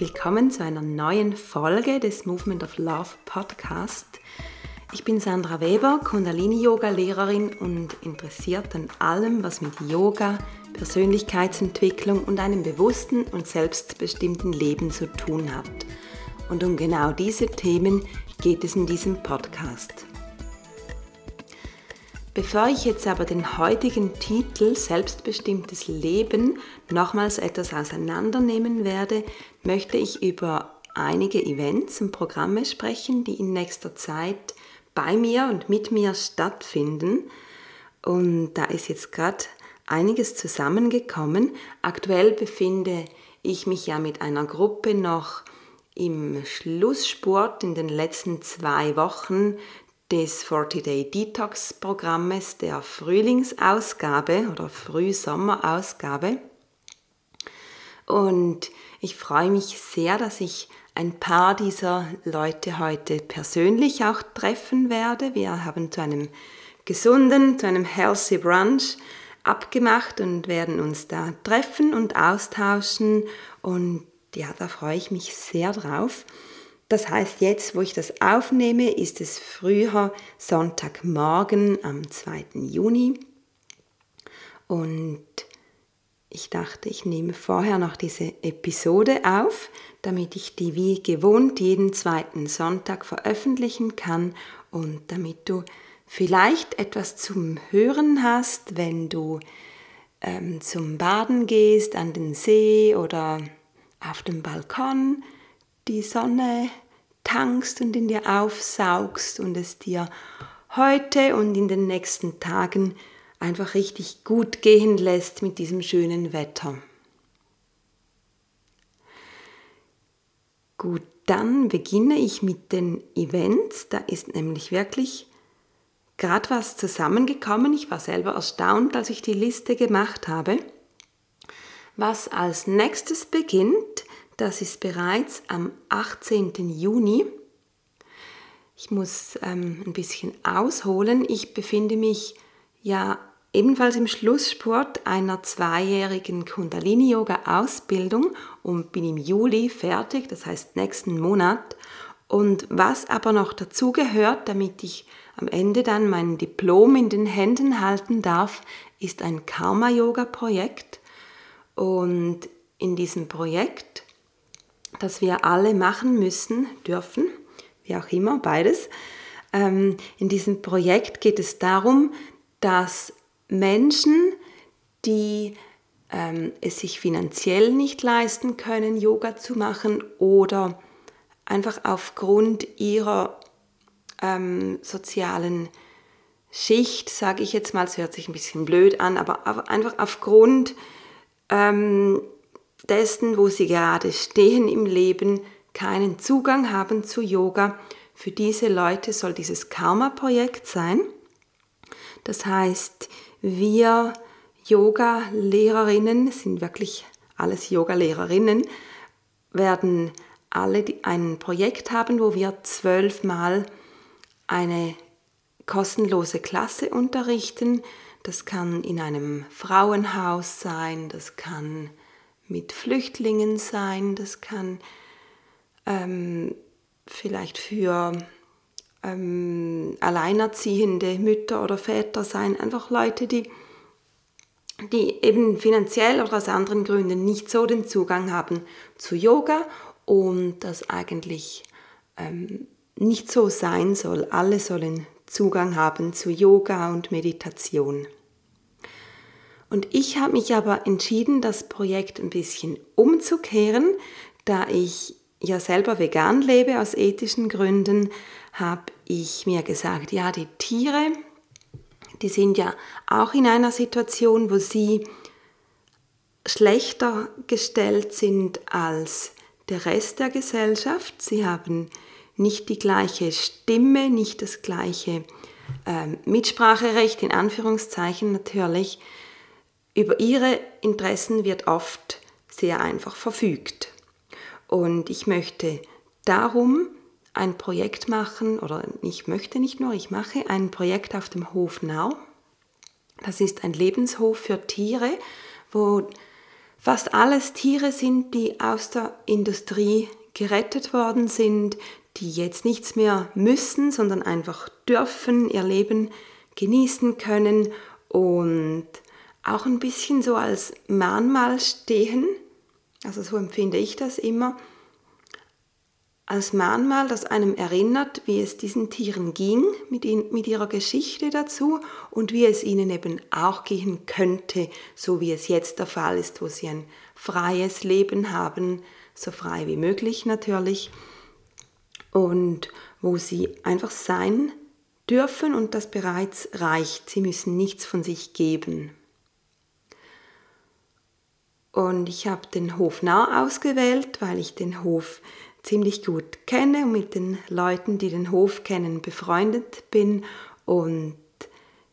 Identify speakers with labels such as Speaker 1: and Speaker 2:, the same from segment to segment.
Speaker 1: willkommen zu einer neuen Folge des Movement of Love Podcast. Ich bin Sandra Weber, Kundalini-Yoga-Lehrerin und interessiert an allem, was mit Yoga, Persönlichkeitsentwicklung und einem bewussten und selbstbestimmten Leben zu tun hat. Und um genau diese Themen geht es in diesem Podcast. Bevor ich jetzt aber den heutigen Titel Selbstbestimmtes Leben nochmals etwas auseinandernehmen werde, möchte ich über einige Events und Programme sprechen, die in nächster Zeit bei mir und mit mir stattfinden. Und da ist jetzt gerade einiges zusammengekommen. Aktuell befinde ich mich ja mit einer Gruppe noch im Schlusssport in den letzten zwei Wochen des 40-Day Detox-Programmes der Frühlingsausgabe oder Frühsommerausgabe. Und ich freue mich sehr, dass ich ein paar dieser Leute heute persönlich auch treffen werde. Wir haben zu einem gesunden, zu einem Healthy Brunch abgemacht und werden uns da treffen und austauschen. Und ja, da freue ich mich sehr drauf. Das heißt, jetzt, wo ich das aufnehme, ist es früher Sonntagmorgen am 2. Juni. Und ich dachte, ich nehme vorher noch diese Episode auf, damit ich die wie gewohnt jeden zweiten Sonntag veröffentlichen kann und damit du vielleicht etwas zum Hören hast, wenn du ähm, zum Baden gehst, an den See oder auf dem Balkon die Sonne tankst und in dir aufsaugst und es dir heute und in den nächsten Tagen einfach richtig gut gehen lässt mit diesem schönen Wetter. Gut, dann beginne ich mit den Events. Da ist nämlich wirklich gerade was zusammengekommen. Ich war selber erstaunt, als ich die Liste gemacht habe. Was als nächstes beginnt, das ist bereits am 18. Juni. Ich muss ähm, ein bisschen ausholen. Ich befinde mich ja ebenfalls im Schlusssport einer zweijährigen Kundalini-Yoga-Ausbildung und bin im Juli fertig, das heißt nächsten Monat. Und was aber noch dazu gehört, damit ich am Ende dann mein Diplom in den Händen halten darf, ist ein Karma-Yoga-Projekt. Und in diesem Projekt das wir alle machen müssen, dürfen, wie auch immer, beides. Ähm, in diesem Projekt geht es darum, dass Menschen, die ähm, es sich finanziell nicht leisten können, Yoga zu machen oder einfach aufgrund ihrer ähm, sozialen Schicht, sage ich jetzt mal, es hört sich ein bisschen blöd an, aber einfach aufgrund ähm, dessen, wo sie gerade stehen im Leben, keinen Zugang haben zu Yoga. Für diese Leute soll dieses Karma-Projekt sein. Das heißt, wir Yoga-Lehrerinnen, sind wirklich alles Yoga-Lehrerinnen, werden alle ein Projekt haben, wo wir zwölfmal eine kostenlose Klasse unterrichten. Das kann in einem Frauenhaus sein, das kann mit Flüchtlingen sein, das kann ähm, vielleicht für ähm, alleinerziehende Mütter oder Väter sein, einfach Leute, die, die eben finanziell oder aus anderen Gründen nicht so den Zugang haben zu Yoga und das eigentlich ähm, nicht so sein soll. Alle sollen Zugang haben zu Yoga und Meditation. Und ich habe mich aber entschieden, das Projekt ein bisschen umzukehren, da ich ja selber vegan lebe aus ethischen Gründen, habe ich mir gesagt, ja, die Tiere, die sind ja auch in einer Situation, wo sie schlechter gestellt sind als der Rest der Gesellschaft. Sie haben nicht die gleiche Stimme, nicht das gleiche äh, Mitspracherecht, in Anführungszeichen natürlich. Über ihre Interessen wird oft sehr einfach verfügt. Und ich möchte darum ein Projekt machen, oder ich möchte nicht nur, ich mache ein Projekt auf dem Hof Nau. Das ist ein Lebenshof für Tiere, wo fast alles Tiere sind, die aus der Industrie gerettet worden sind, die jetzt nichts mehr müssen, sondern einfach dürfen, ihr Leben genießen können und auch ein bisschen so als Mahnmal stehen. Also so empfinde ich das immer als Mahnmal, das einem erinnert, wie es diesen Tieren ging, mit, ihn, mit ihrer Geschichte dazu und wie es ihnen eben auch gehen könnte, so wie es jetzt der Fall ist, wo sie ein freies Leben haben, so frei wie möglich natürlich, und wo sie einfach sein dürfen und das bereits reicht. Sie müssen nichts von sich geben. Und ich habe den Hof nah ausgewählt, weil ich den Hof ziemlich gut kenne und mit den Leuten, die den Hof kennen, befreundet bin. Und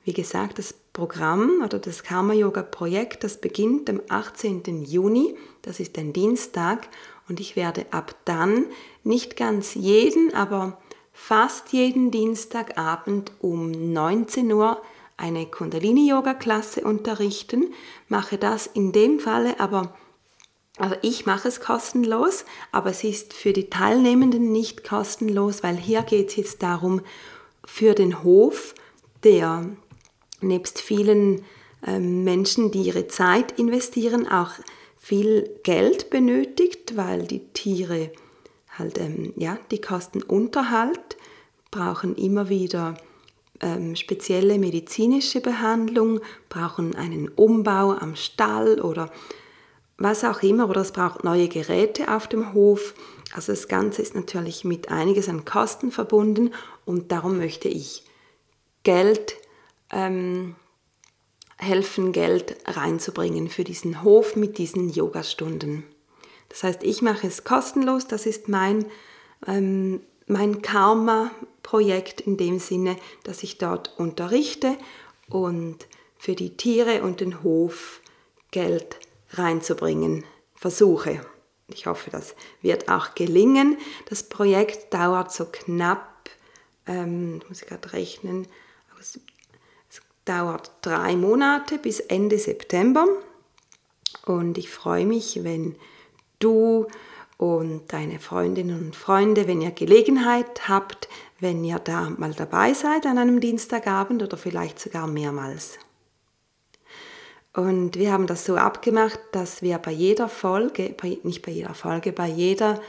Speaker 1: wie gesagt, das Programm oder das Karma Yoga Projekt, das beginnt am 18. Juni, das ist ein Dienstag und ich werde ab dann nicht ganz jeden, aber fast jeden Dienstagabend um 19 Uhr eine Kundalini-Yoga-Klasse unterrichten, mache das in dem Falle aber also ich mache es kostenlos, aber es ist für die Teilnehmenden nicht kostenlos, weil hier geht es jetzt darum, für den Hof, der nebst vielen ähm, Menschen, die ihre Zeit investieren, auch viel Geld benötigt, weil die Tiere halt, ähm, ja, die kosten Unterhalt, brauchen immer wieder ähm, spezielle medizinische Behandlung, brauchen einen Umbau am Stall oder was auch immer, oder es braucht neue Geräte auf dem Hof. Also das Ganze ist natürlich mit einiges an Kosten verbunden und darum möchte ich Geld ähm, helfen, Geld reinzubringen für diesen Hof mit diesen Yogastunden. Das heißt, ich mache es kostenlos, das ist mein, ähm, mein Karma-Projekt in dem Sinne, dass ich dort unterrichte und für die Tiere und den Hof Geld reinzubringen versuche. Ich hoffe, das wird auch gelingen. Das Projekt dauert so knapp, ähm, muss ich gerade rechnen, es dauert drei Monate bis Ende September. Und ich freue mich, wenn du und deine Freundinnen und Freunde, wenn ihr Gelegenheit habt, wenn ihr da mal dabei seid an einem Dienstagabend oder vielleicht sogar mehrmals. Und wir haben das so abgemacht, dass wir bei jeder Folge, bei, nicht bei jeder Folge, bei, jeder,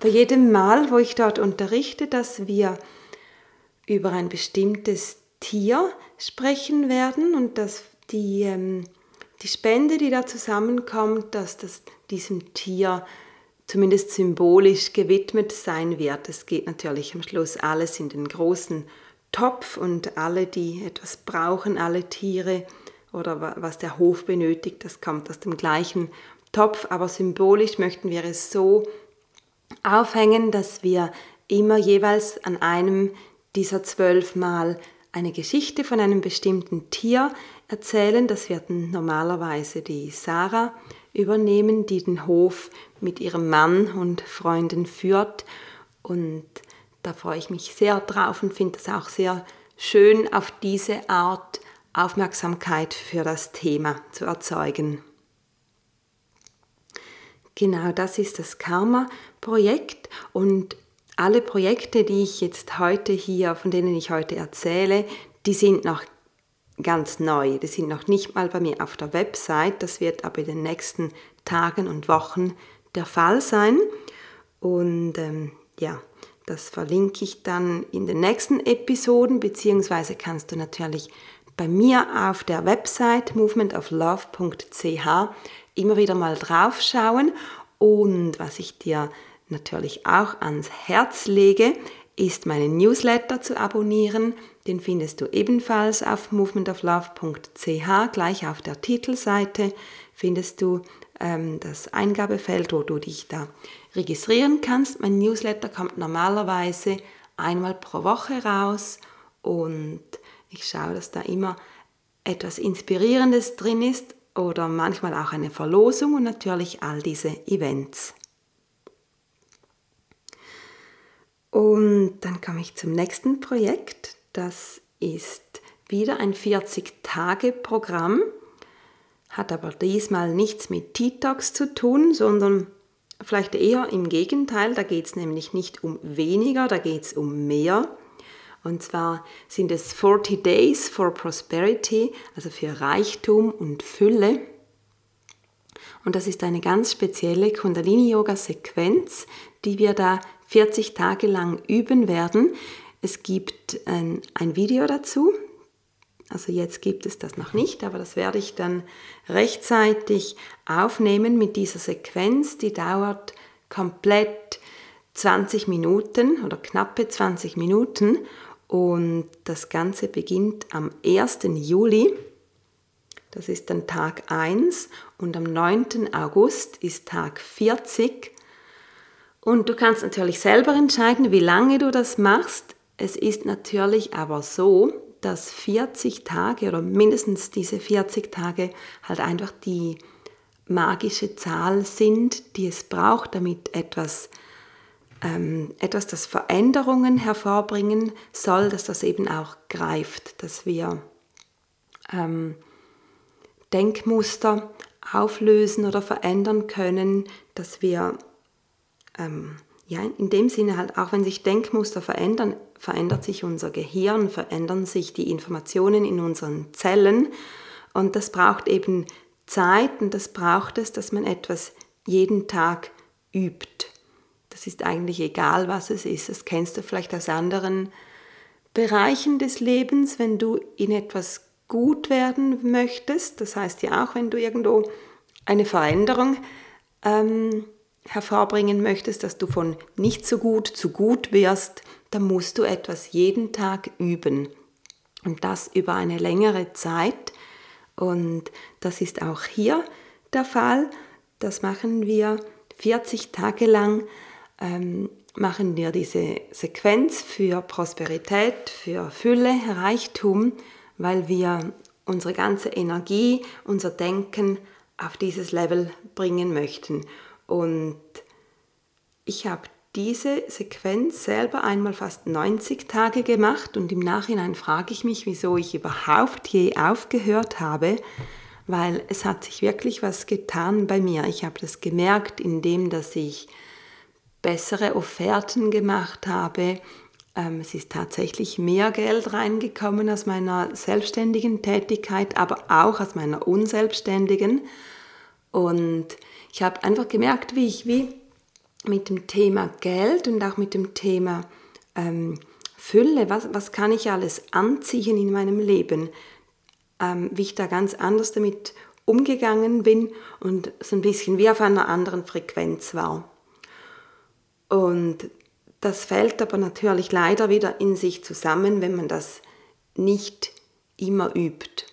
Speaker 1: bei jedem Mal, wo ich dort unterrichte, dass wir über ein bestimmtes Tier sprechen werden und dass die, ähm, die Spende, die da zusammenkommt, dass das diesem Tier zumindest symbolisch gewidmet sein wird. Es geht natürlich am Schluss alles in den großen Topf und alle, die etwas brauchen, alle Tiere, oder was der Hof benötigt, das kommt aus dem gleichen Topf, aber symbolisch möchten wir es so aufhängen, dass wir immer jeweils an einem dieser zwölf Mal eine Geschichte von einem bestimmten Tier erzählen. Das wird normalerweise die Sarah übernehmen, die den Hof mit ihrem Mann und Freunden führt. Und da freue ich mich sehr drauf und finde es auch sehr schön, auf diese Art Aufmerksamkeit für das Thema zu erzeugen. Genau das ist das Karma-Projekt und alle Projekte, die ich jetzt heute hier, von denen ich heute erzähle, die sind noch ganz neu. Die sind noch nicht mal bei mir auf der Website. Das wird aber in den nächsten Tagen und Wochen der Fall sein. Und ähm, ja, das verlinke ich dann in den nächsten Episoden, beziehungsweise kannst du natürlich bei mir auf der Website movementoflove.ch immer wieder mal draufschauen. Und was ich dir natürlich auch ans Herz lege, ist meinen Newsletter zu abonnieren. Den findest du ebenfalls auf movementoflove.ch. Gleich auf der Titelseite findest du ähm, das Eingabefeld, wo du dich da registrieren kannst. Mein Newsletter kommt normalerweise einmal pro Woche raus und ich schaue, dass da immer etwas Inspirierendes drin ist oder manchmal auch eine Verlosung und natürlich all diese Events. Und dann komme ich zum nächsten Projekt. Das ist wieder ein 40-Tage-Programm. hat aber diesmal nichts mit Detox zu tun, sondern vielleicht eher im Gegenteil. Da geht es nämlich nicht um weniger, da geht es um mehr. Und zwar sind es 40 Days for Prosperity, also für Reichtum und Fülle. Und das ist eine ganz spezielle Kundalini-Yoga-Sequenz, die wir da 40 Tage lang üben werden. Es gibt ein, ein Video dazu. Also jetzt gibt es das noch nicht, aber das werde ich dann rechtzeitig aufnehmen mit dieser Sequenz. Die dauert komplett 20 Minuten oder knappe 20 Minuten und das Ganze beginnt am 1. Juli. Das ist dann Tag 1 und am 9. August ist Tag 40. Und du kannst natürlich selber entscheiden, wie lange du das machst. Es ist natürlich aber so, dass 40 Tage oder mindestens diese 40 Tage halt einfach die magische Zahl sind, die es braucht, damit etwas ähm, etwas, das Veränderungen hervorbringen soll, dass das eben auch greift, dass wir ähm, Denkmuster auflösen oder verändern können, dass wir ähm, ja, in dem Sinne halt, auch wenn sich Denkmuster verändern, verändert sich unser Gehirn, verändern sich die Informationen in unseren Zellen und das braucht eben Zeit und das braucht es, dass man etwas jeden Tag übt. Das ist eigentlich egal, was es ist. Das kennst du vielleicht aus anderen Bereichen des Lebens, wenn du in etwas gut werden möchtest. Das heißt ja auch, wenn du irgendwo eine Veränderung ähm, hervorbringen möchtest, dass du von nicht so gut zu gut wirst, dann musst du etwas jeden Tag üben. Und das über eine längere Zeit. Und das ist auch hier der Fall. Das machen wir 40 Tage lang ähm, machen wir diese Sequenz für Prosperität, für Fülle, Reichtum, weil wir unsere ganze Energie, unser Denken auf dieses Level bringen möchten. Und ich habe diese Sequenz selber einmal fast 90 Tage gemacht und im Nachhinein frage ich mich, wieso ich überhaupt je aufgehört habe, weil es hat sich wirklich was getan bei mir. Ich habe das gemerkt, indem dass ich bessere Offerten gemacht habe. Ähm, es ist tatsächlich mehr Geld reingekommen aus meiner selbstständigen Tätigkeit, aber auch aus meiner unselbstständigen. Und ich habe einfach gemerkt, wie ich wie mit dem Thema Geld und auch mit dem Thema ähm, Fülle, was, was kann ich alles anziehen in meinem Leben, ähm, wie ich da ganz anders damit umgegangen bin und so ein bisschen wie auf einer anderen Frequenz war. Und das fällt aber natürlich leider wieder in sich zusammen, wenn man das nicht immer übt.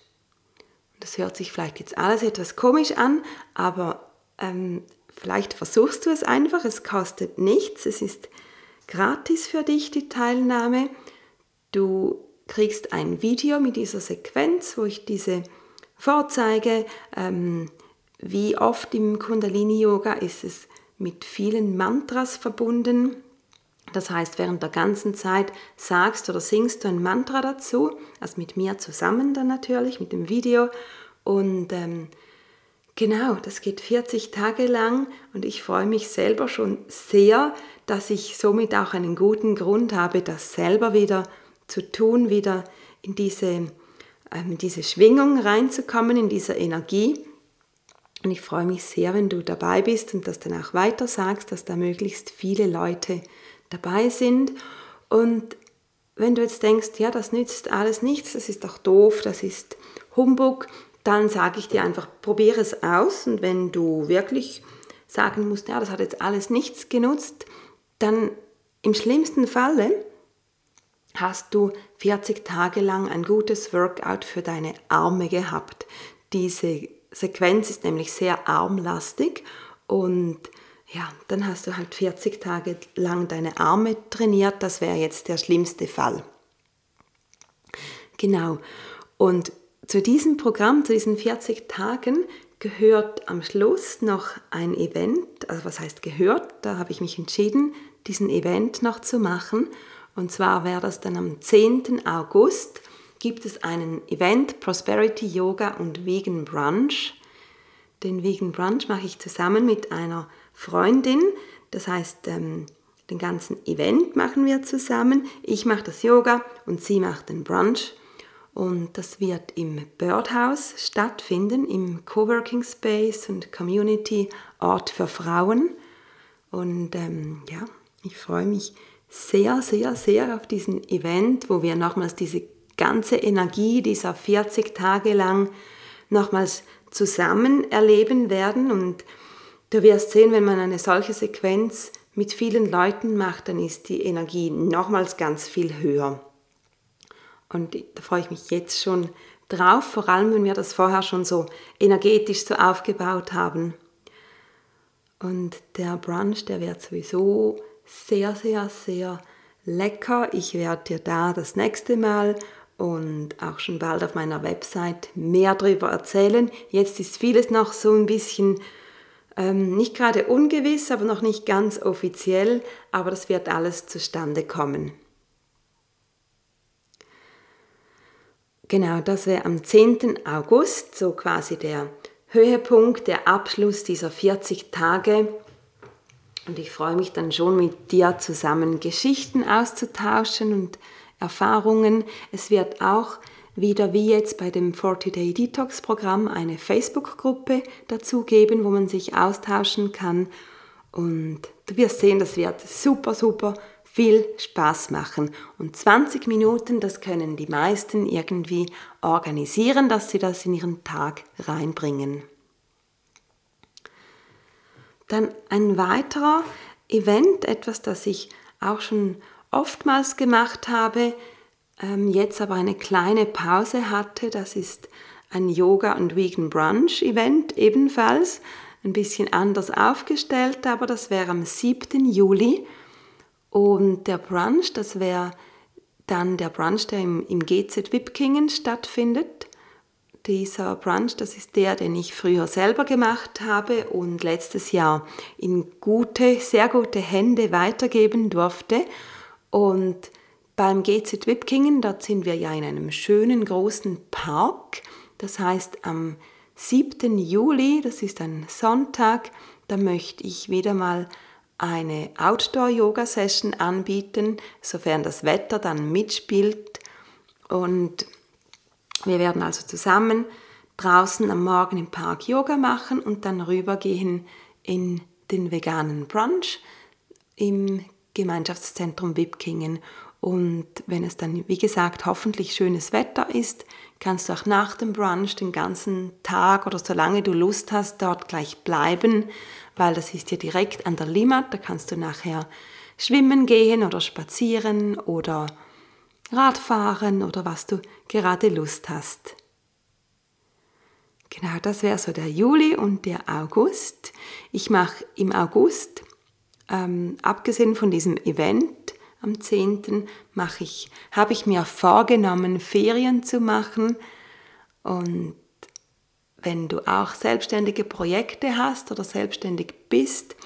Speaker 1: Das hört sich vielleicht jetzt alles etwas komisch an, aber ähm, vielleicht versuchst du es einfach. Es kostet nichts, es ist gratis für dich die Teilnahme. Du kriegst ein Video mit dieser Sequenz, wo ich diese vorzeige. Ähm, wie oft im Kundalini-Yoga ist es mit vielen Mantras verbunden. Das heißt, während der ganzen Zeit sagst oder singst du ein Mantra dazu, also mit mir zusammen dann natürlich, mit dem Video. Und ähm, genau, das geht 40 Tage lang und ich freue mich selber schon sehr, dass ich somit auch einen guten Grund habe, das selber wieder zu tun, wieder in diese, ähm, in diese Schwingung reinzukommen, in diese Energie. Und ich freue mich sehr, wenn du dabei bist und das dann auch weiter sagst, dass da möglichst viele Leute dabei sind. Und wenn du jetzt denkst, ja, das nützt alles nichts, das ist doch doof, das ist Humbug, dann sage ich dir einfach, probiere es aus. Und wenn du wirklich sagen musst, ja, das hat jetzt alles nichts genutzt, dann im schlimmsten Falle hast du 40 Tage lang ein gutes Workout für deine Arme gehabt. Diese Sequenz ist nämlich sehr armlastig und ja, dann hast du halt 40 Tage lang deine Arme trainiert. Das wäre jetzt der schlimmste Fall. Genau. Und zu diesem Programm, zu diesen 40 Tagen, gehört am Schluss noch ein Event. Also was heißt gehört? Da habe ich mich entschieden, diesen Event noch zu machen. Und zwar wäre das dann am 10. August gibt es einen Event Prosperity Yoga und Vegan Brunch. den Vegan Brunch mache ich zusammen mit einer Freundin. Das heißt, ähm, den ganzen Event machen wir zusammen. Ich mache das Yoga und sie macht den Brunch. Und das wird im Birdhouse stattfinden, im Coworking Space und Community Ort für Frauen. Und ähm, ja, ich freue mich sehr, sehr, sehr auf diesen Event, wo wir nochmals diese ganze Energie dieser 40 Tage lang nochmals zusammen erleben werden. Und du wirst sehen, wenn man eine solche Sequenz mit vielen Leuten macht, dann ist die Energie nochmals ganz viel höher. Und da freue ich mich jetzt schon drauf, vor allem wenn wir das vorher schon so energetisch so aufgebaut haben. Und der Brunch, der wird sowieso sehr, sehr, sehr lecker. Ich werde dir da das nächste Mal und auch schon bald auf meiner Website mehr darüber erzählen. Jetzt ist vieles noch so ein bisschen ähm, nicht gerade ungewiss, aber noch nicht ganz offiziell, aber das wird alles zustande kommen. Genau, das wäre am 10. August, so quasi der Höhepunkt, der Abschluss dieser 40 Tage. Und ich freue mich dann schon mit dir zusammen Geschichten auszutauschen und Erfahrungen. Es wird auch wieder wie jetzt bei dem 40-Day Detox Programm eine Facebook-Gruppe dazu geben, wo man sich austauschen kann. Und du wirst sehen, das wird super, super viel Spaß machen. Und 20 Minuten, das können die meisten irgendwie organisieren, dass sie das in ihren Tag reinbringen. Dann ein weiterer Event, etwas, das ich auch schon oftmals gemacht habe, ähm, jetzt aber eine kleine Pause hatte, das ist ein Yoga und Vegan Brunch Event ebenfalls, ein bisschen anders aufgestellt, aber das wäre am 7. Juli und der Brunch, das wäre dann der Brunch, der im, im GZ Wipkingen stattfindet. Dieser Brunch, das ist der, den ich früher selber gemacht habe und letztes Jahr in gute, sehr gute Hände weitergeben durfte. Und beim GZ Wipkingen, dort sind wir ja in einem schönen großen Park. Das heißt, am 7. Juli, das ist ein Sonntag, da möchte ich wieder mal eine Outdoor-Yoga-Session anbieten, sofern das Wetter dann mitspielt. Und wir werden also zusammen draußen am Morgen im Park Yoga machen und dann rübergehen in den veganen Brunch im Gemeinschaftszentrum Wipkingen. Und wenn es dann, wie gesagt, hoffentlich schönes Wetter ist, kannst du auch nach dem Brunch den ganzen Tag oder solange du Lust hast, dort gleich bleiben weil das ist ja direkt an der Limmat, da kannst du nachher schwimmen gehen oder spazieren oder Radfahren oder was du gerade Lust hast. Genau, das wäre so der Juli und der August. Ich mache im August, ähm, abgesehen von diesem Event am 10., mache ich, habe ich mir vorgenommen, Ferien zu machen und wenn du auch selbstständige Projekte hast oder selbstständig bist,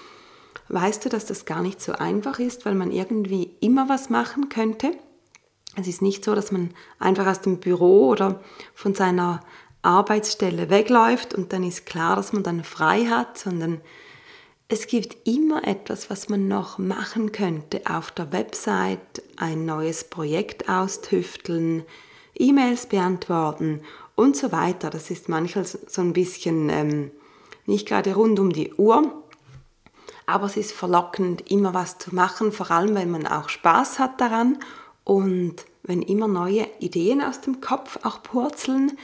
Speaker 1: weißt du, dass das gar nicht so einfach ist, weil man irgendwie immer was machen könnte. Es ist nicht so, dass man einfach aus dem Büro oder von seiner Arbeitsstelle wegläuft und dann ist klar, dass man dann frei hat, sondern es gibt immer etwas, was man noch machen könnte. Auf der Website ein neues Projekt austüfteln, E-Mails beantworten und so weiter. Das ist manchmal so ein bisschen ähm, nicht gerade rund um die Uhr, aber es ist verlockend, immer was zu machen, vor allem wenn man auch Spaß hat daran und wenn immer neue Ideen aus dem Kopf auch purzeln,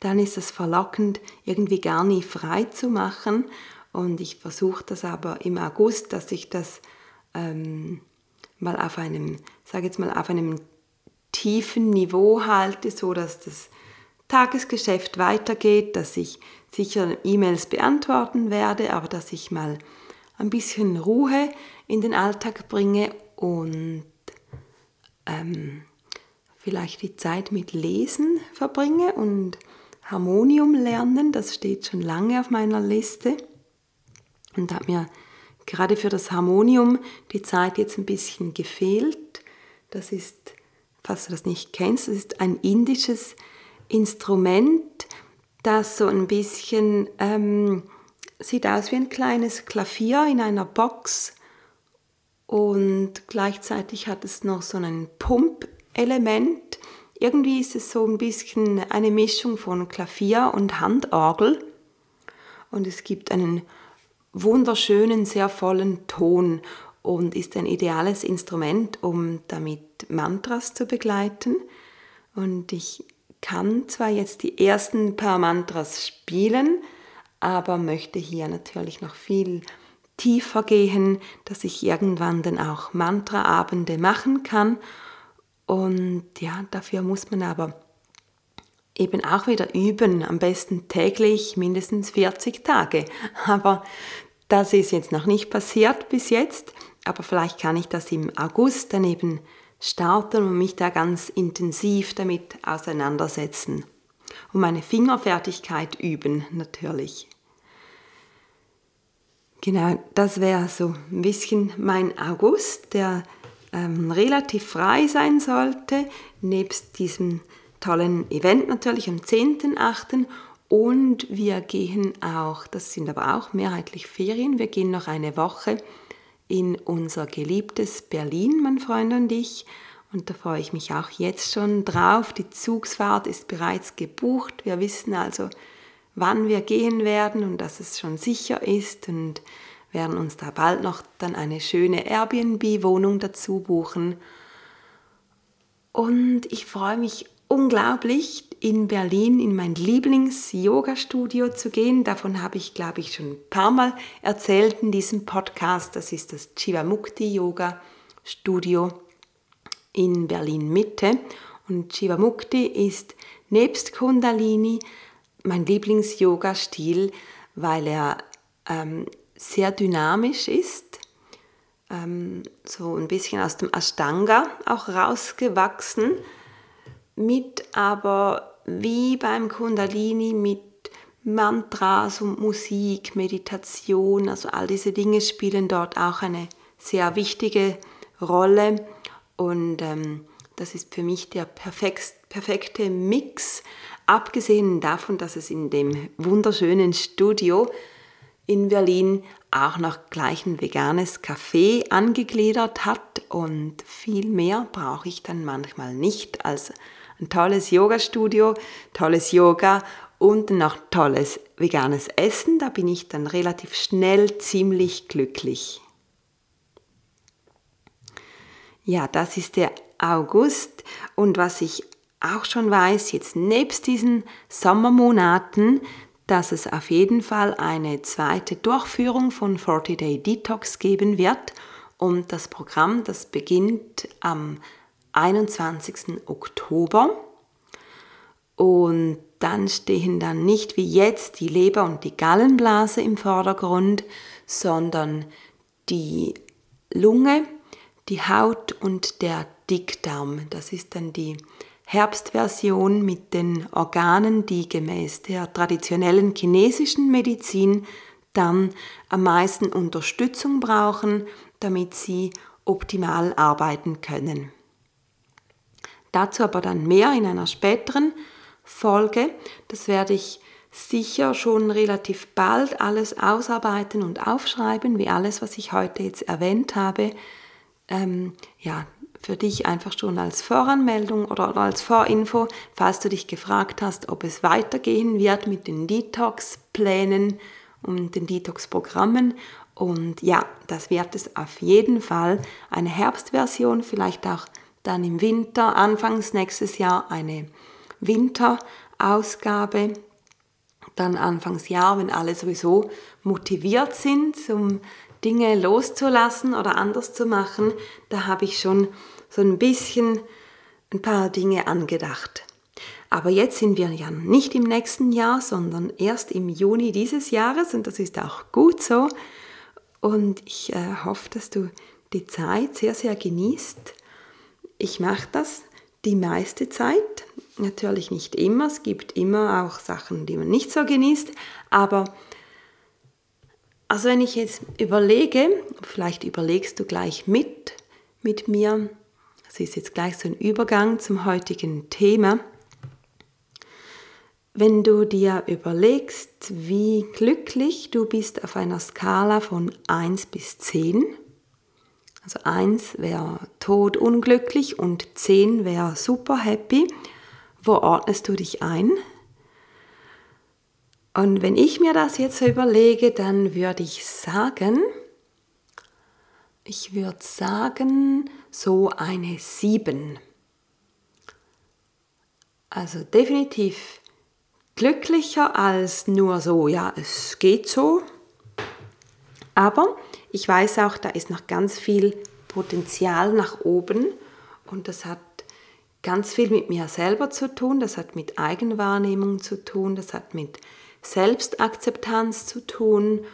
Speaker 1: dann ist es verlockend, irgendwie gar nie frei zu machen. Und ich versuche das aber im August, dass ich das ähm, mal auf einem, sage jetzt mal, auf einem tiefen Niveau halte, so dass das Tagesgeschäft weitergeht, dass ich sicher E-Mails beantworten werde, aber dass ich mal ein bisschen Ruhe in den Alltag bringe und ähm, vielleicht die Zeit mit Lesen verbringe und Harmonium lernen, das steht schon lange auf meiner Liste und hat mir gerade für das Harmonium die Zeit jetzt ein bisschen gefehlt. Das ist, falls du das nicht kennst, das ist ein indisches Instrument, das so ein bisschen ähm, sieht aus wie ein kleines Klavier in einer Box und gleichzeitig hat es noch so ein Pumpelement. Irgendwie ist es so ein bisschen eine Mischung von Klavier und Handorgel und es gibt einen wunderschönen, sehr vollen Ton und ist ein ideales Instrument, um damit Mantras zu begleiten. Und ich kann zwar jetzt die ersten paar Mantras spielen, aber möchte hier natürlich noch viel tiefer gehen, dass ich irgendwann dann auch Mantraabende machen kann. Und ja, dafür muss man aber eben auch wieder üben, am besten täglich mindestens 40 Tage. Aber das ist jetzt noch nicht passiert bis jetzt, aber vielleicht kann ich das im August dann eben starten und mich da ganz intensiv damit auseinandersetzen. Und meine Fingerfertigkeit üben natürlich. Genau, das wäre so ein bisschen mein August, der ähm, relativ frei sein sollte, nebst diesem tollen Event natürlich am 10.8. Und wir gehen auch, das sind aber auch mehrheitlich Ferien, wir gehen noch eine Woche in unser geliebtes Berlin, mein Freund und ich. Und da freue ich mich auch jetzt schon drauf. Die Zugsfahrt ist bereits gebucht. Wir wissen also, wann wir gehen werden und dass es schon sicher ist und werden uns da bald noch dann eine schöne Airbnb-Wohnung dazu buchen. Und ich freue mich unglaublich, in Berlin in mein Lieblings-Yoga-Studio zu gehen. Davon habe ich, glaube ich, schon ein paar Mal erzählt in diesem Podcast. Das ist das Chivamukti Yoga Studio in Berlin Mitte. Und Chivamukti ist nebst Kundalini mein Lieblings-Yoga-Stil, weil er ähm, sehr dynamisch ist, ähm, so ein bisschen aus dem Ashtanga auch rausgewachsen mit aber wie beim Kundalini mit Mantras und Musik, Meditation, also all diese Dinge spielen dort auch eine sehr wichtige Rolle. Und ähm, das ist für mich der perfekt, perfekte Mix, abgesehen davon, dass es in dem wunderschönen Studio in Berlin auch noch gleich ein veganes Café angegliedert hat. Und viel mehr brauche ich dann manchmal nicht als ein tolles Yoga-Studio, tolles Yoga und noch tolles veganes Essen. Da bin ich dann relativ schnell ziemlich glücklich. Ja, das ist der August und was ich auch schon weiß, jetzt nebst diesen Sommermonaten, dass es auf jeden Fall eine zweite Durchführung von 40 Day Detox geben wird und das Programm, das beginnt am 21. Oktober. Und dann stehen dann nicht wie jetzt die Leber und die Gallenblase im Vordergrund, sondern die Lunge, die Haut und der Dickdarm. Das ist dann die Herbstversion mit den Organen, die gemäß der traditionellen chinesischen Medizin dann am meisten Unterstützung brauchen, damit sie optimal arbeiten können. Dazu aber dann mehr in einer späteren Folge. Das werde ich sicher schon relativ bald alles ausarbeiten und aufschreiben, wie alles, was ich heute jetzt erwähnt habe. Ähm, ja, für dich einfach schon als Voranmeldung oder als Vorinfo, falls du dich gefragt hast, ob es weitergehen wird mit den Detox-Plänen und den Detox-Programmen. Und ja, das wird es auf jeden Fall. Eine Herbstversion, vielleicht auch dann im Winter, anfangs nächstes Jahr eine Winterausgabe. Dann anfangs Jahr, wenn alle sowieso motiviert sind, um Dinge loszulassen oder anders zu machen, da habe ich schon so ein bisschen ein paar Dinge angedacht. Aber jetzt sind wir ja nicht im nächsten Jahr, sondern erst im Juni dieses Jahres und das ist auch gut so. Und ich äh, hoffe, dass du die Zeit sehr, sehr genießt ich mache das die meiste Zeit. Natürlich nicht immer. Es gibt immer auch Sachen, die man nicht so genießt. Aber also wenn ich jetzt überlege, vielleicht überlegst du gleich mit mit mir. Das ist jetzt gleich so ein Übergang zum heutigen Thema. wenn du dir überlegst, wie glücklich du bist auf einer Skala von 1 bis 10, also 1 wäre tot unglücklich und 10 wäre super happy, wo ordnest du dich ein? Und wenn ich mir das jetzt überlege, dann würde ich sagen, ich würde sagen, so eine 7. Also definitiv glücklicher als nur so, ja, es geht so. Aber ich weiß auch, da ist noch ganz viel Potenzial nach oben. Und das hat ganz viel mit mir selber zu tun, das hat mit Eigenwahrnehmung zu tun, das hat mit Selbstakzeptanz zu tun,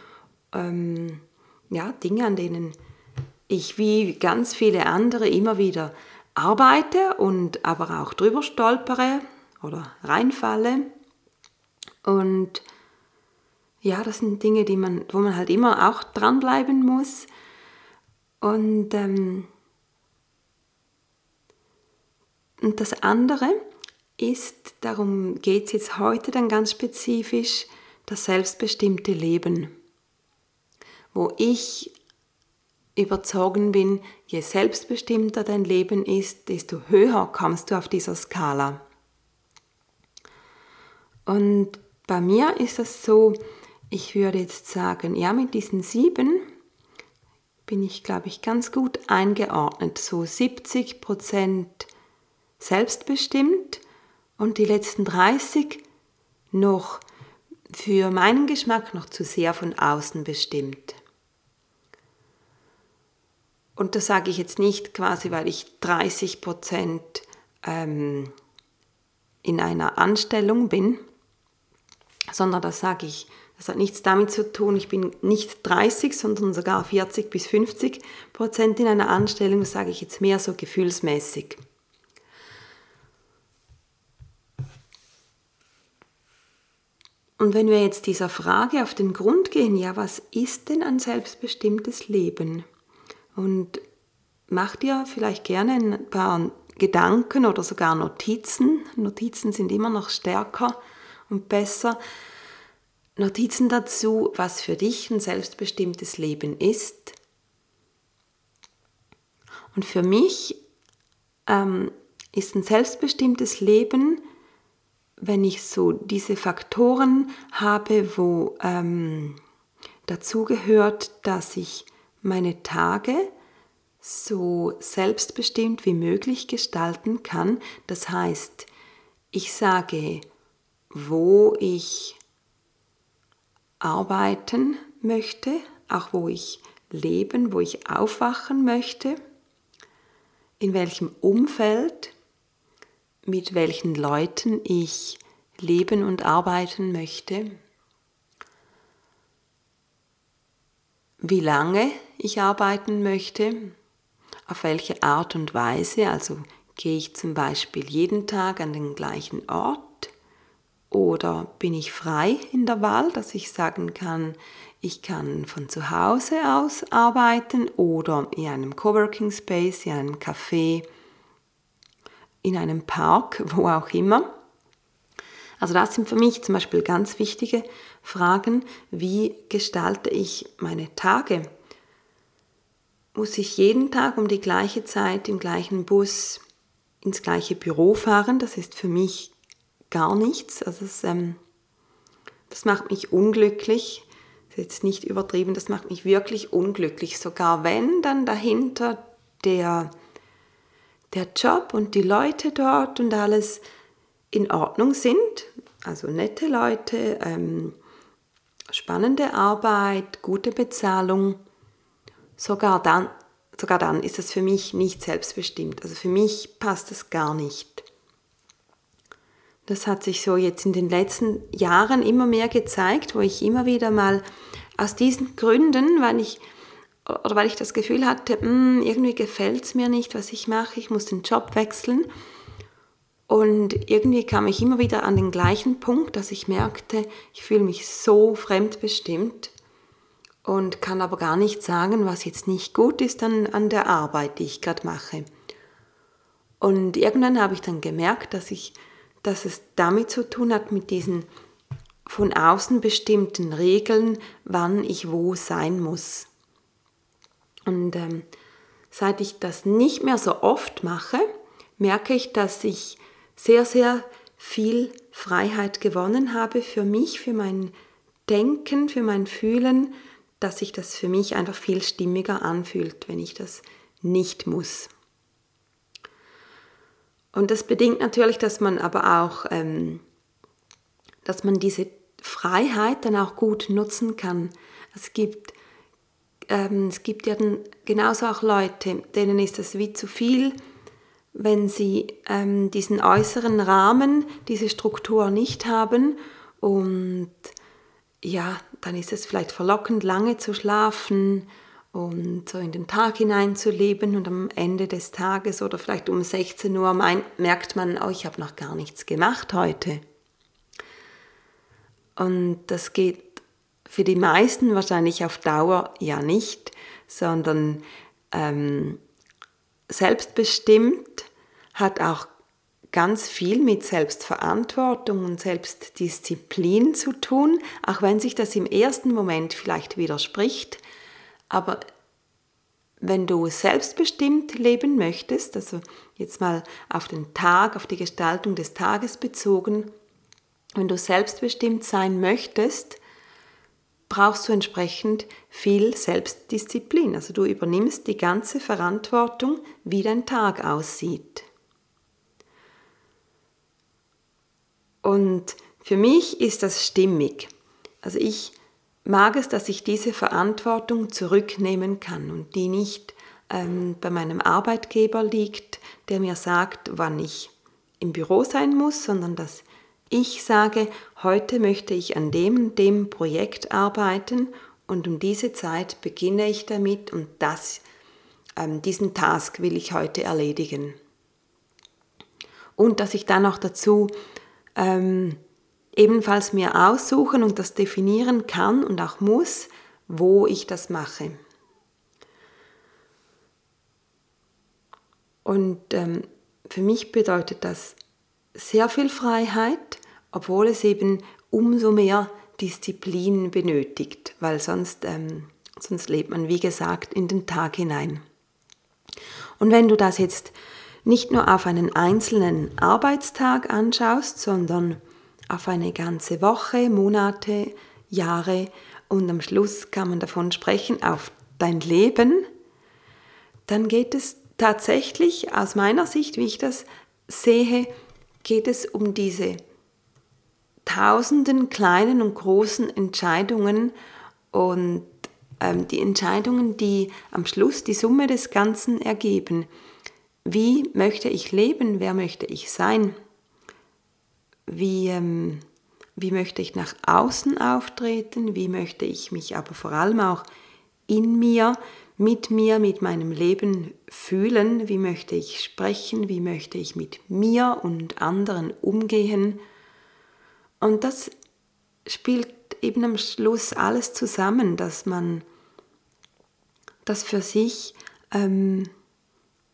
Speaker 1: ähm, ja, Dinge, an denen ich wie ganz viele andere immer wieder arbeite und aber auch drüber stolpere oder reinfalle. Und ja, das sind Dinge, die man, wo man halt immer auch dranbleiben muss. Und, ähm, und das andere ist, darum geht es jetzt heute dann ganz spezifisch, das selbstbestimmte Leben, wo ich überzogen bin, je selbstbestimmter dein Leben ist, desto höher kommst du auf dieser Skala. Und bei mir ist es so, ich würde jetzt sagen, ja, mit diesen sieben bin ich, glaube ich, ganz gut eingeordnet. So 70 Prozent selbstbestimmt und die letzten 30 noch für meinen Geschmack noch zu sehr von außen bestimmt. Und das sage ich jetzt nicht quasi, weil ich 30 Prozent ähm, in einer Anstellung bin, sondern das sage ich, das hat nichts damit zu tun, ich bin nicht 30, sondern sogar 40 bis 50 Prozent in einer Anstellung, das sage ich jetzt mehr so gefühlsmäßig. Und wenn wir jetzt dieser Frage auf den Grund gehen, ja, was ist denn ein selbstbestimmtes Leben? Und mach dir vielleicht gerne ein paar Gedanken oder sogar Notizen. Notizen sind immer noch stärker und besser. Notizen dazu, was für dich ein selbstbestimmtes Leben ist. Und für mich ähm, ist ein selbstbestimmtes Leben, wenn ich so diese Faktoren habe, wo ähm, dazu gehört, dass ich meine Tage so selbstbestimmt wie möglich gestalten kann. Das heißt, ich sage, wo ich arbeiten möchte, auch wo ich leben, wo ich aufwachen möchte, in welchem Umfeld, mit welchen Leuten ich leben und arbeiten möchte. wie lange ich arbeiten möchte, auf welche Art und Weise, also gehe ich zum Beispiel jeden Tag an den gleichen Ort oder bin ich frei in der Wahl, dass ich sagen kann, ich kann von zu Hause aus arbeiten oder in einem Coworking Space, in einem Café, in einem Park, wo auch immer. Also das sind für mich zum Beispiel ganz wichtige Fragen, wie gestalte ich meine Tage? Muss ich jeden Tag um die gleiche Zeit im gleichen Bus ins gleiche Büro fahren? Das ist für mich gar nichts. Also das, ähm, das macht mich unglücklich. Das ist jetzt nicht übertrieben, das macht mich wirklich unglücklich. Sogar wenn dann dahinter der, der Job und die Leute dort und alles in Ordnung sind, also nette Leute, ähm, spannende Arbeit, gute Bezahlung, sogar dann, sogar dann ist es für mich nicht selbstbestimmt. Also für mich passt es gar nicht. Das hat sich so jetzt in den letzten Jahren immer mehr gezeigt, wo ich immer wieder mal aus diesen Gründen, weil ich oder weil ich das Gefühl hatte, hm, irgendwie gefällt es mir nicht, was ich mache, ich muss den Job wechseln, und irgendwie kam ich immer wieder an den gleichen Punkt, dass ich merkte, ich fühle mich so fremdbestimmt und kann aber gar nicht sagen, was jetzt nicht gut ist an, an der Arbeit, die ich gerade mache. Und irgendwann habe ich dann gemerkt, dass ich dass es damit zu tun hat mit diesen von außen bestimmten Regeln, wann ich wo sein muss. Und ähm, seit ich das nicht mehr so oft mache, merke ich, dass ich sehr, sehr viel Freiheit gewonnen habe für mich, für mein Denken, für mein Fühlen, dass sich das für mich einfach viel stimmiger anfühlt, wenn ich das nicht muss. Und das bedingt natürlich, dass man aber auch, ähm, dass man diese Freiheit dann auch gut nutzen kann. Es gibt, ähm, es gibt ja dann genauso auch Leute, denen ist das wie zu viel, wenn sie ähm, diesen äußeren Rahmen, diese Struktur nicht haben und ja, dann ist es vielleicht verlockend, lange zu schlafen und so in den Tag hineinzuleben und am Ende des Tages oder vielleicht um 16 Uhr merkt man, oh, ich habe noch gar nichts gemacht heute. Und das geht für die meisten wahrscheinlich auf Dauer ja nicht, sondern ähm, selbstbestimmt hat auch ganz viel mit Selbstverantwortung und Selbstdisziplin zu tun, auch wenn sich das im ersten Moment vielleicht widerspricht. Aber wenn du selbstbestimmt leben möchtest, also jetzt mal auf den Tag, auf die Gestaltung des Tages bezogen, wenn du selbstbestimmt sein möchtest, brauchst du entsprechend viel Selbstdisziplin. Also du übernimmst die ganze Verantwortung, wie dein Tag aussieht. Und für mich ist das stimmig. Also ich mag es, dass ich diese Verantwortung zurücknehmen kann und die nicht ähm, bei meinem Arbeitgeber liegt, der mir sagt, wann ich im Büro sein muss, sondern dass ich sage, heute möchte ich an dem und dem Projekt arbeiten und um diese Zeit beginne ich damit und das, ähm, diesen Task will ich heute erledigen. Und dass ich dann noch dazu ähm, ebenfalls mir aussuchen und das definieren kann und auch muss, wo ich das mache. Und ähm, für mich bedeutet das sehr viel Freiheit, obwohl es eben umso mehr Disziplin benötigt, weil sonst, ähm, sonst lebt man, wie gesagt, in den Tag hinein. Und wenn du das jetzt nicht nur auf einen einzelnen Arbeitstag anschaust, sondern auf eine ganze Woche, Monate, Jahre und am Schluss kann man davon sprechen, auf dein Leben, dann geht es tatsächlich aus meiner Sicht, wie ich das sehe, geht es um diese tausenden kleinen und großen Entscheidungen und ähm, die Entscheidungen, die am Schluss die Summe des Ganzen ergeben. Wie möchte ich leben? Wer möchte ich sein? Wie, ähm, wie möchte ich nach außen auftreten? Wie möchte ich mich aber vor allem auch in mir, mit mir, mit meinem Leben fühlen? Wie möchte ich sprechen? Wie möchte ich mit mir und anderen umgehen? Und das spielt eben am Schluss alles zusammen, dass man das für sich ähm,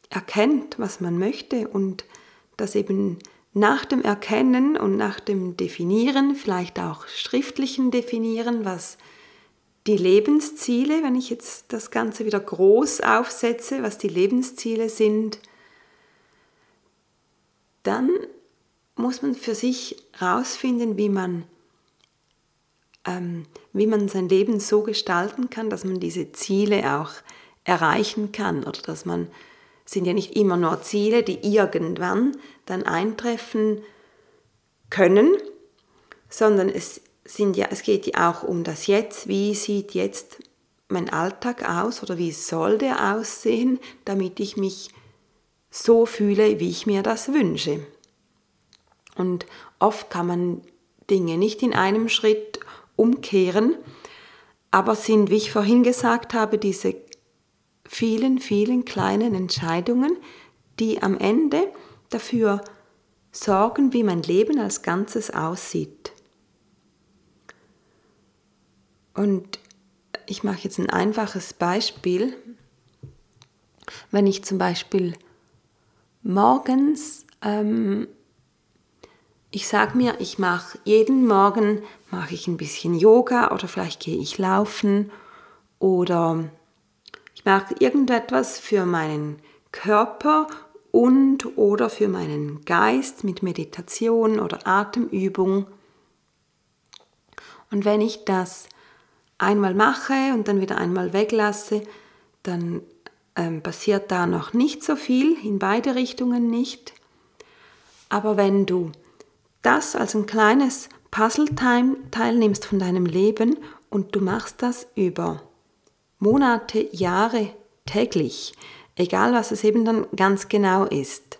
Speaker 1: erkennt, was man möchte und das eben nach dem Erkennen und nach dem Definieren, vielleicht auch schriftlichen Definieren, was die Lebensziele, wenn ich jetzt das Ganze wieder groß aufsetze, was die Lebensziele sind, dann muss man für sich herausfinden, wie man, ähm, wie man sein Leben so gestalten kann, dass man diese Ziele auch erreichen kann oder dass man sind ja nicht immer nur Ziele, die irgendwann dann eintreffen können, sondern es, sind ja, es geht ja auch um das Jetzt. Wie sieht jetzt mein Alltag aus oder wie soll der aussehen, damit ich mich so fühle, wie ich mir das wünsche. Und oft kann man Dinge nicht in einem Schritt umkehren, aber sind, wie ich vorhin gesagt habe, diese vielen, vielen kleinen Entscheidungen, die am Ende dafür sorgen, wie mein Leben als Ganzes aussieht. Und ich mache jetzt ein einfaches Beispiel. Wenn ich zum Beispiel morgens ähm, Ich sage mir, ich mache jeden Morgen mache ich ein bisschen Yoga oder vielleicht gehe ich laufen oder ich mache irgendetwas für meinen Körper und oder für meinen Geist mit Meditation oder Atemübung. Und wenn ich das einmal mache und dann wieder einmal weglasse, dann ähm, passiert da noch nicht so viel, in beide Richtungen nicht. Aber wenn du das als ein kleines Puzzle teilnimmst von deinem Leben und du machst das über Monate, Jahre täglich, egal was es eben dann ganz genau ist,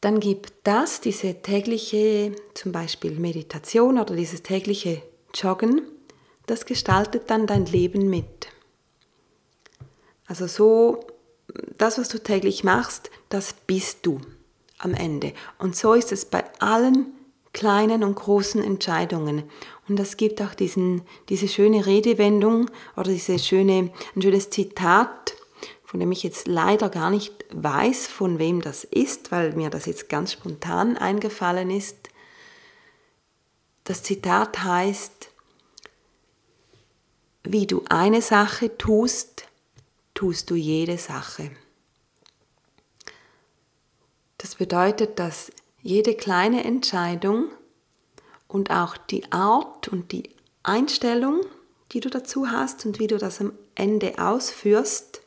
Speaker 1: dann gibt das, diese tägliche zum Beispiel Meditation oder dieses tägliche Joggen, das gestaltet dann dein Leben mit. Also so, das, was du täglich machst, das bist du am Ende. Und so ist es bei allen kleinen und großen Entscheidungen. Und das gibt auch diesen, diese schöne Redewendung oder diese schöne, ein schönes Zitat, von dem ich jetzt leider gar nicht weiß, von wem das ist, weil mir das jetzt ganz spontan eingefallen ist. Das Zitat heißt, wie du eine Sache tust, tust du jede Sache. Das bedeutet, dass jede kleine Entscheidung und auch die Art und die Einstellung, die du dazu hast und wie du das am Ende ausführst,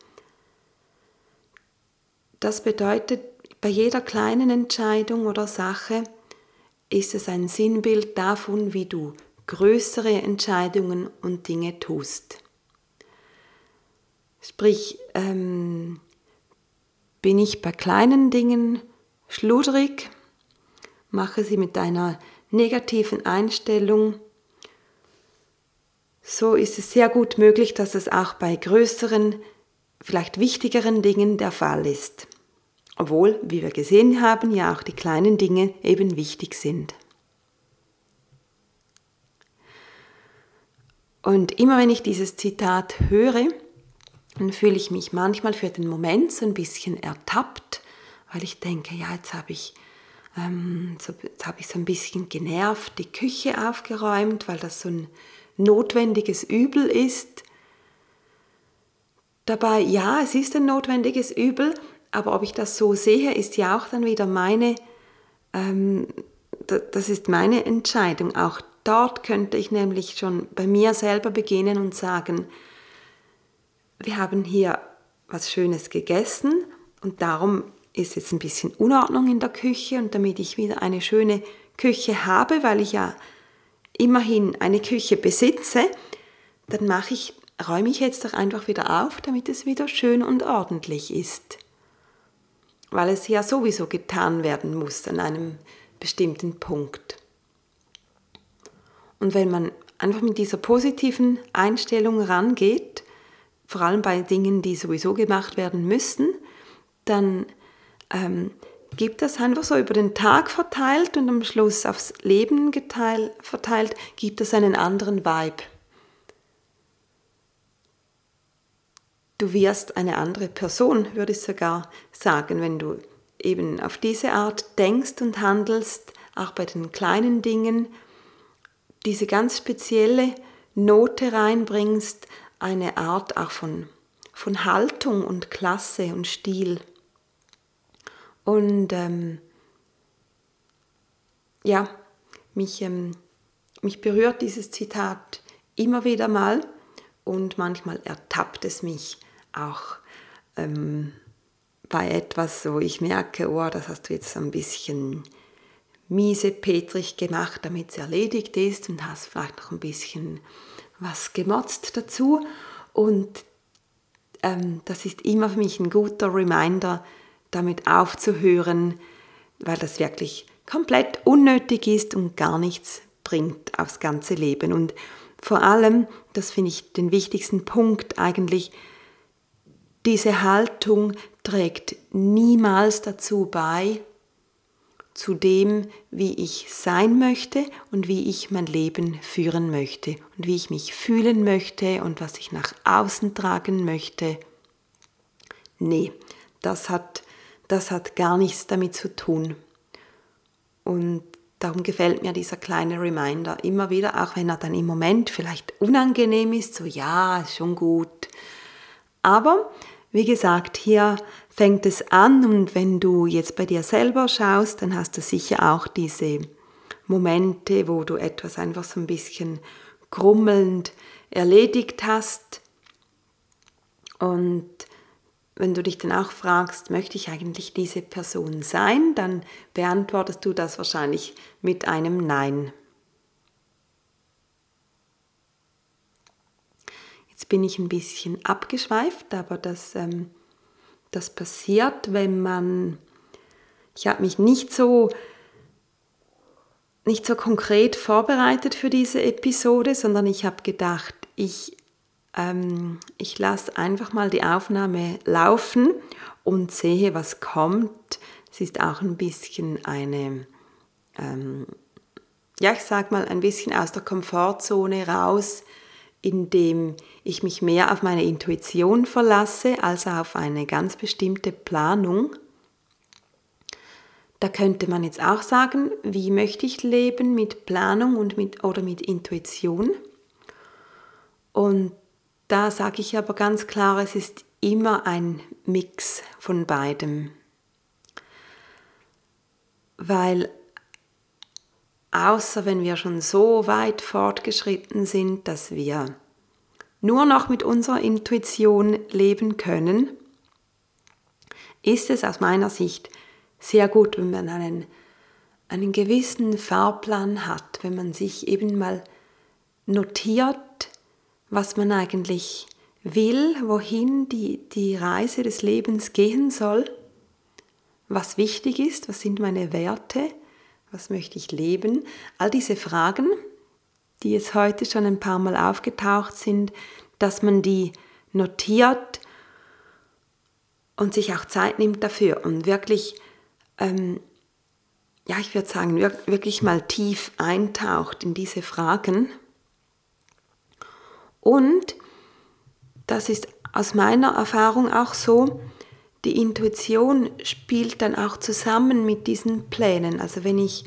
Speaker 1: das bedeutet, bei jeder kleinen Entscheidung oder Sache ist es ein Sinnbild davon, wie du größere Entscheidungen und Dinge tust. Sprich, ähm, bin ich bei kleinen Dingen schludrig, mache sie mit einer negativen Einstellung, so ist es sehr gut möglich, dass es auch bei größeren, vielleicht wichtigeren Dingen der Fall ist. Obwohl, wie wir gesehen haben, ja auch die kleinen Dinge eben wichtig sind. Und immer wenn ich dieses Zitat höre, dann fühle ich mich manchmal für den Moment so ein bisschen ertappt, weil ich denke, ja, jetzt habe ich, ähm, so, jetzt habe ich so ein bisschen genervt die Küche aufgeräumt, weil das so ein notwendiges Übel ist. Dabei, ja, es ist ein notwendiges Übel, aber ob ich das so sehe, ist ja auch dann wieder meine, ähm, das ist meine Entscheidung. Auch dort könnte ich nämlich schon bei mir selber beginnen und sagen, wir haben hier was Schönes gegessen und darum ist jetzt ein bisschen Unordnung in der Küche und damit ich wieder eine schöne Küche habe, weil ich ja immerhin eine Küche besitze, dann mache ich, räume ich jetzt doch einfach wieder auf, damit es wieder schön und ordentlich ist. Weil es ja sowieso getan werden muss an einem bestimmten Punkt. Und wenn man einfach mit dieser positiven Einstellung rangeht, vor allem bei Dingen, die sowieso gemacht werden müssen, dann ähm, gibt das einfach so über den Tag verteilt und am Schluss aufs Leben geteilt, verteilt, gibt es einen anderen Vibe. Du wirst eine andere Person, würde ich sogar sagen, wenn du eben auf diese Art denkst und handelst, auch bei den kleinen Dingen, diese ganz spezielle Note reinbringst, eine Art auch von, von Haltung und Klasse und Stil. Und ähm, ja, mich, ähm, mich berührt dieses Zitat immer wieder mal und manchmal ertappt es mich auch ähm, bei etwas, wo ich merke, oh, das hast du jetzt ein bisschen miese Petrich gemacht, damit es erledigt ist und hast vielleicht noch ein bisschen was gemotzt dazu. Und ähm, das ist immer für mich ein guter Reminder, damit aufzuhören, weil das wirklich komplett unnötig ist und gar nichts bringt aufs ganze Leben. Und vor allem, das finde ich den wichtigsten Punkt eigentlich, diese Haltung trägt niemals dazu bei, zu dem, wie ich sein möchte und wie ich mein Leben führen möchte und wie ich mich fühlen möchte und was ich nach außen tragen möchte. Nee, das hat das hat gar nichts damit zu tun. Und darum gefällt mir dieser kleine Reminder immer wieder, auch wenn er dann im Moment vielleicht unangenehm ist, so ja, ist schon gut. Aber wie gesagt, hier fängt es an und wenn du jetzt bei dir selber schaust, dann hast du sicher auch diese Momente, wo du etwas einfach so ein bisschen grummelnd erledigt hast. Und wenn du dich dann auch fragst, möchte ich eigentlich diese Person sein, dann beantwortest du das wahrscheinlich mit einem Nein. Jetzt bin ich ein bisschen abgeschweift, aber das, ähm, das passiert, wenn man, ich habe mich nicht so nicht so konkret vorbereitet für diese Episode, sondern ich habe gedacht, ich, ähm, ich lasse einfach mal die Aufnahme laufen und sehe, was kommt. Es ist auch ein bisschen eine, ähm, ja, ich sag mal, ein bisschen aus der Komfortzone raus, indem ich mich mehr auf meine Intuition verlasse als auf eine ganz bestimmte Planung. Da könnte man jetzt auch sagen, wie möchte ich leben mit Planung und mit, oder mit Intuition? Und da sage ich aber ganz klar, es ist immer ein Mix von beidem. Weil außer wenn wir schon so weit fortgeschritten sind, dass wir nur noch mit unserer Intuition leben können, ist es aus meiner Sicht sehr gut, wenn man einen, einen gewissen Fahrplan hat, wenn man sich eben mal notiert, was man eigentlich will, wohin die, die Reise des Lebens gehen soll, was wichtig ist, was sind meine Werte, was möchte ich leben. All diese Fragen, die jetzt heute schon ein paar Mal aufgetaucht sind, dass man die notiert und sich auch Zeit nimmt dafür und wirklich ähm, ja, ich würde sagen, wirklich mal tief eintaucht in diese Fragen. Und das ist aus meiner Erfahrung auch so, die Intuition spielt dann auch zusammen mit diesen Plänen. Also wenn ich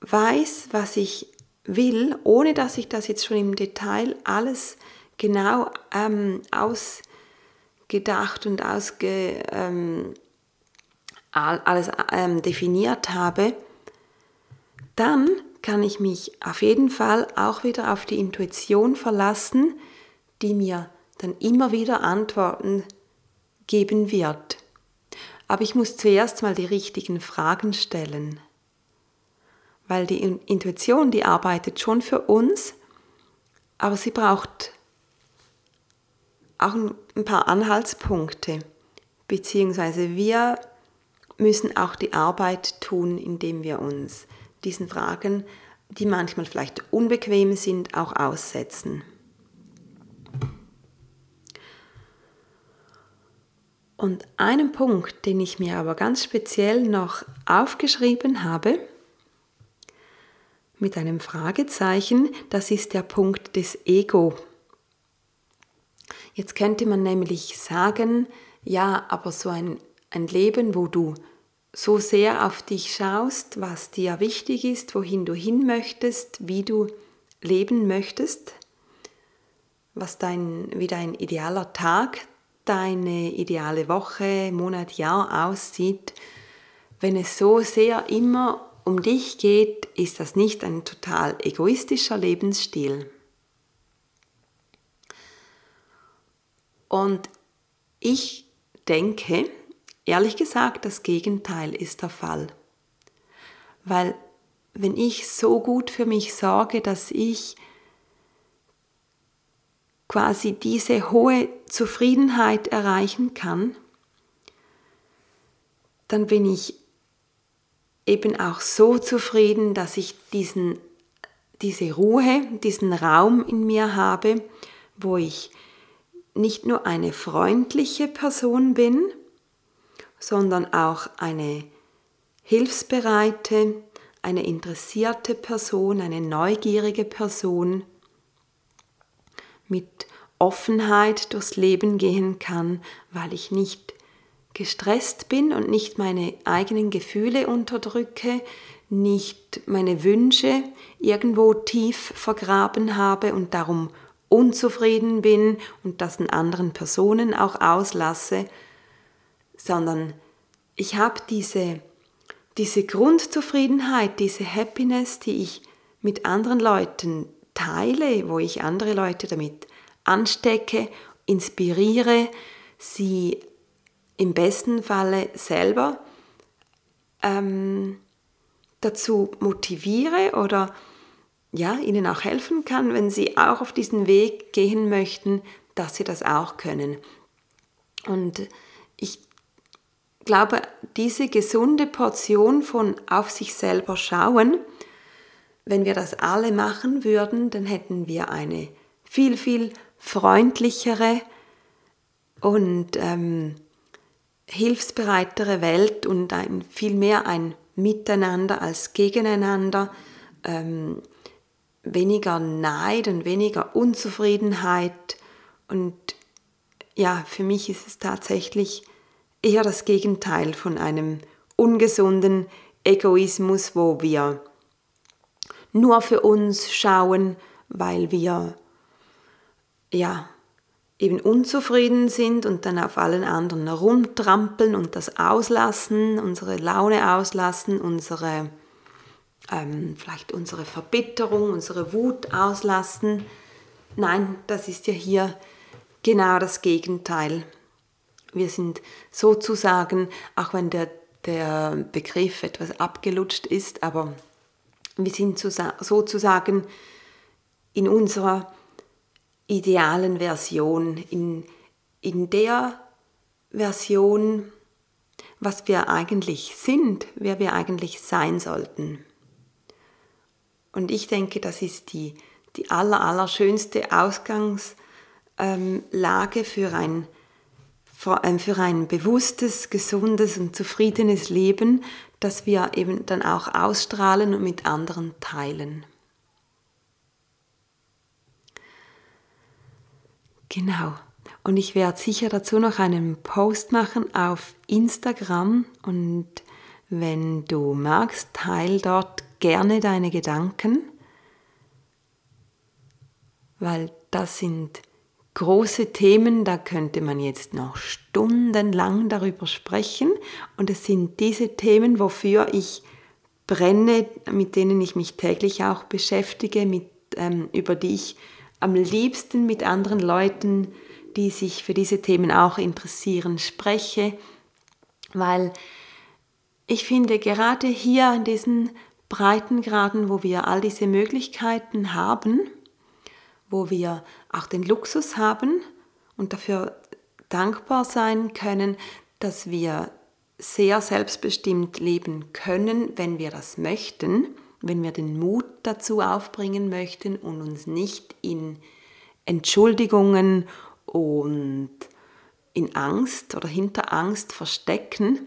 Speaker 1: weiß, was ich will, ohne dass ich das jetzt schon im Detail alles genau ähm, ausgedacht und ausge, ähm, alles ähm, definiert habe, dann kann ich mich auf jeden Fall auch wieder auf die Intuition verlassen, die mir dann immer wieder Antworten geben wird. Aber ich muss zuerst mal die richtigen Fragen stellen, weil die Intuition, die arbeitet schon für uns, aber sie braucht auch ein paar Anhaltspunkte, beziehungsweise wir müssen auch die Arbeit tun, indem wir uns diesen Fragen, die manchmal vielleicht unbequem sind, auch aussetzen. Und einen Punkt, den ich mir aber ganz speziell noch aufgeschrieben habe, mit einem Fragezeichen, das ist der Punkt des Ego. Jetzt könnte man nämlich sagen, ja, aber so ein ein Leben, wo du so sehr auf dich schaust, was dir wichtig ist, wohin du hin möchtest, wie du leben möchtest, was dein, wie dein idealer Tag, deine ideale Woche, Monat, Jahr aussieht. Wenn es so sehr immer um dich geht, ist das nicht ein total egoistischer Lebensstil. Und ich denke, Ehrlich gesagt, das Gegenteil ist der Fall. Weil wenn ich so gut für mich sorge, dass ich quasi diese hohe Zufriedenheit erreichen kann, dann bin ich eben auch so zufrieden, dass ich diesen, diese Ruhe, diesen Raum in mir habe, wo ich nicht nur eine freundliche Person bin, sondern auch eine hilfsbereite, eine interessierte Person, eine neugierige Person mit Offenheit durchs Leben gehen kann, weil ich nicht gestresst bin und nicht meine eigenen Gefühle unterdrücke, nicht meine Wünsche irgendwo tief vergraben habe und darum unzufrieden bin und das in anderen Personen auch auslasse, sondern ich habe diese, diese Grundzufriedenheit, diese Happiness, die ich mit anderen Leuten teile, wo ich andere Leute damit anstecke, inspiriere, sie im besten Falle selber ähm, dazu motiviere oder ja, ihnen auch helfen kann, wenn sie auch auf diesen Weg gehen möchten, dass sie das auch können. Und ich glaube, diese gesunde Portion von auf sich selber schauen, wenn wir das alle machen würden, dann hätten wir eine viel, viel freundlichere und ähm, hilfsbereitere Welt und ein, viel mehr ein Miteinander als gegeneinander, ähm, weniger Neid und weniger Unzufriedenheit. Und ja, für mich ist es tatsächlich eher das Gegenteil von einem ungesunden Egoismus, wo wir nur für uns schauen, weil wir ja eben unzufrieden sind und dann auf allen anderen herumtrampeln und das auslassen, unsere Laune auslassen, unsere ähm, vielleicht unsere Verbitterung, unsere Wut auslassen. Nein, das ist ja hier genau das Gegenteil. Wir sind sozusagen, auch wenn der, der Begriff etwas abgelutscht ist, aber wir sind sozusagen in unserer idealen Version, in, in der Version, was wir eigentlich sind, wer wir eigentlich sein sollten. Und ich denke, das ist die, die aller, aller schönste Ausgangslage für ein, ähm, für ein bewusstes, gesundes und zufriedenes Leben, das wir eben dann auch ausstrahlen und mit anderen teilen. Genau. Und ich werde sicher dazu noch einen Post machen auf Instagram und wenn du magst, teil dort gerne deine Gedanken, weil das sind große Themen, da könnte man jetzt noch stundenlang darüber sprechen. Und es sind diese Themen, wofür ich brenne, mit denen ich mich täglich auch beschäftige, mit, ähm, über die ich am liebsten mit anderen Leuten, die sich für diese Themen auch interessieren, spreche, weil ich finde, gerade hier an diesen Breitengraden, wo wir all diese Möglichkeiten haben, wo wir auch den Luxus haben und dafür dankbar sein können, dass wir sehr selbstbestimmt leben können, wenn wir das möchten, wenn wir den Mut dazu aufbringen möchten und uns nicht in Entschuldigungen und in Angst oder hinter Angst verstecken,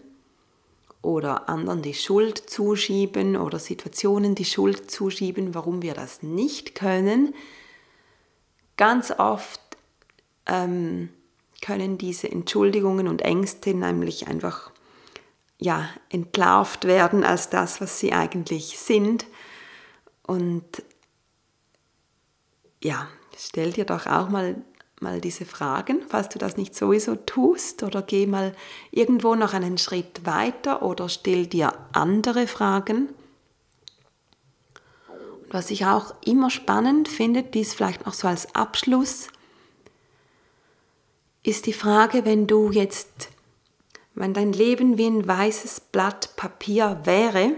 Speaker 1: oder anderen die Schuld zuschieben oder Situationen die Schuld zuschieben, warum wir das nicht können. Ganz oft ähm, können diese Entschuldigungen und Ängste nämlich einfach ja, entlarvt werden als das, was sie eigentlich sind. Und ja, stell dir doch auch mal mal diese Fragen, falls du das nicht sowieso tust, oder geh mal irgendwo noch einen Schritt weiter oder stell dir andere Fragen. Was ich auch immer spannend finde, dies vielleicht noch so als Abschluss, ist die Frage, wenn du jetzt, wenn dein Leben wie ein weißes Blatt Papier wäre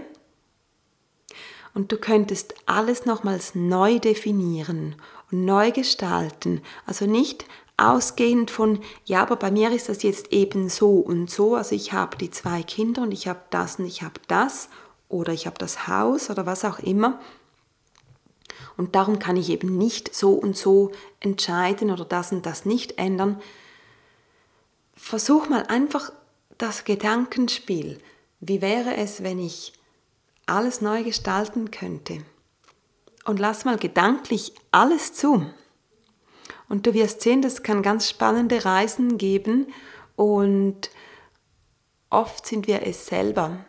Speaker 1: und du könntest alles nochmals neu definieren und neu gestalten. Also nicht ausgehend von, ja, aber bei mir ist das jetzt eben so und so. Also ich habe die zwei Kinder und ich habe das und ich habe das oder ich habe das Haus oder was auch immer. Und darum kann ich eben nicht so und so entscheiden oder das und das nicht ändern. Versuch mal einfach das Gedankenspiel. Wie wäre es, wenn ich alles neu gestalten könnte? und lass mal gedanklich alles zu. Und du wirst sehen, das kann ganz spannende Reisen geben und oft sind wir es selber,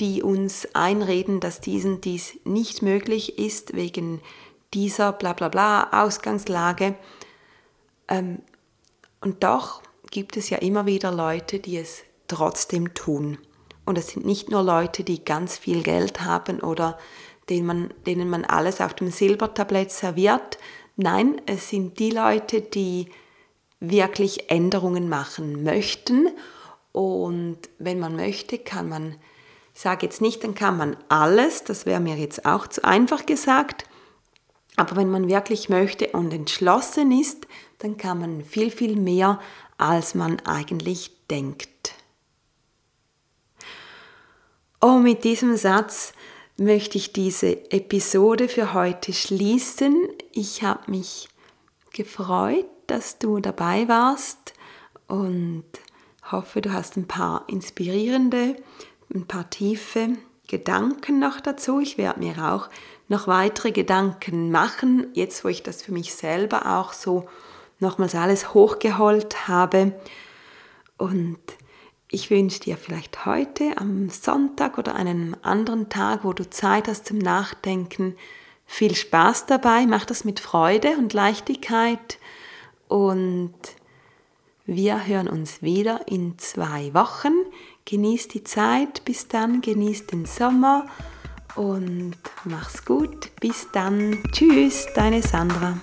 Speaker 1: die uns einreden, dass diesen dies nicht möglich ist wegen dieser bla bla bla Ausgangslage. Ähm, und doch gibt es ja immer wieder Leute, die es trotzdem tun. Und es sind nicht nur Leute, die ganz viel Geld haben oder denen man, denen man alles auf dem Silbertablett serviert. Nein, es sind die Leute, die wirklich Änderungen machen möchten. Und wenn man möchte, kann man, ich sage jetzt nicht, dann kann man alles, das wäre mir jetzt auch zu einfach gesagt, aber wenn man wirklich möchte und entschlossen ist, dann kann man viel, viel mehr, als man eigentlich denkt. Oh, mit diesem Satz möchte ich diese Episode für heute schließen. Ich habe mich gefreut, dass du dabei warst und hoffe, du hast ein paar inspirierende, ein paar tiefe Gedanken noch dazu. Ich werde mir auch noch weitere Gedanken machen, jetzt wo ich das für mich selber auch so nochmals alles hochgeholt habe. Und ich wünsche dir vielleicht heute am Sonntag oder einem anderen Tag, wo du Zeit hast zum Nachdenken, viel Spaß dabei. Mach das mit Freude und Leichtigkeit. Und wir hören uns wieder in zwei Wochen. Genieß die Zeit. Bis dann. Genieß den Sommer. Und mach's gut. Bis dann. Tschüss, deine Sandra.